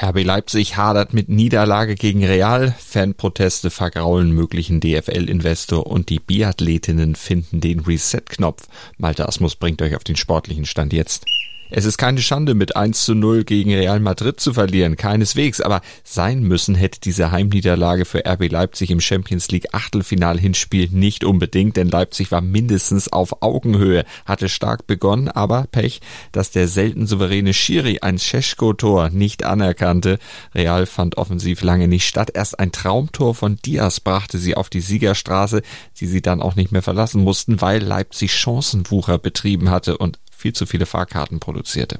RB Leipzig hadert mit Niederlage gegen Real, Fanproteste vergraulen möglichen DFL-Investor und die Biathletinnen finden den Reset-Knopf. Malte Asmus bringt euch auf den sportlichen Stand jetzt. Es ist keine Schande, mit 1 zu 0 gegen Real Madrid zu verlieren, keineswegs, aber sein müssen hätte diese Heimniederlage für RB Leipzig im Champions League Achtelfinal-Hinspiel nicht unbedingt, denn Leipzig war mindestens auf Augenhöhe, hatte stark begonnen, aber Pech, dass der selten souveräne Schiri ein Scheschko-Tor nicht anerkannte. Real fand offensiv lange nicht statt. Erst ein Traumtor von Diaz brachte sie auf die Siegerstraße, die sie dann auch nicht mehr verlassen mussten, weil Leipzig Chancenwucher betrieben hatte und viel zu viele Fahrkarten produzierte.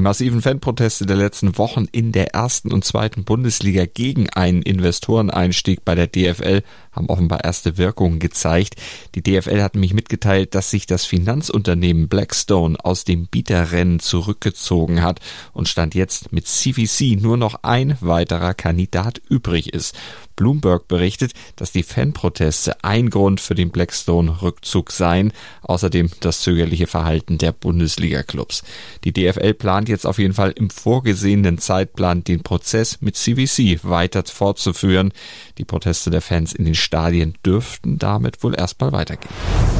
Die massiven Fanproteste der letzten Wochen in der ersten und zweiten Bundesliga gegen einen Investoreneinstieg bei der DFL haben offenbar erste Wirkungen gezeigt. Die DFL hat nämlich mitgeteilt, dass sich das Finanzunternehmen Blackstone aus dem Bieterrennen zurückgezogen hat und stand jetzt mit CVC nur noch ein weiterer Kandidat übrig ist. Bloomberg berichtet, dass die Fanproteste ein Grund für den Blackstone-Rückzug seien, außerdem das zögerliche Verhalten der Bundesliga-Clubs. Die DFL plant jetzt auf jeden Fall im vorgesehenen Zeitplan den Prozess mit CVC weiter fortzuführen. Die Proteste der Fans in den Stadien dürften damit wohl erstmal weitergehen.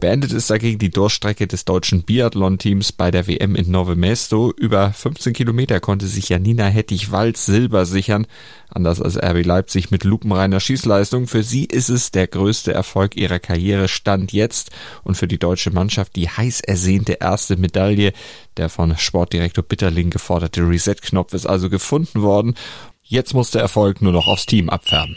Beendet ist dagegen die Durchstrecke des deutschen Biathlon-Teams bei der WM in Nove Mesto. Über 15 Kilometer konnte sich Janina Hettich-Walz Silber sichern. Anders als RB Leipzig mit lupenreiner Schießleistung. Für sie ist es der größte Erfolg ihrer Karriere Stand jetzt und für die deutsche Mannschaft die heiß ersehnte erste Medaille. Der von Sportdirektor Bitterling geforderte Reset-Knopf ist also gefunden worden. Jetzt muss der Erfolg nur noch aufs Team abfärben.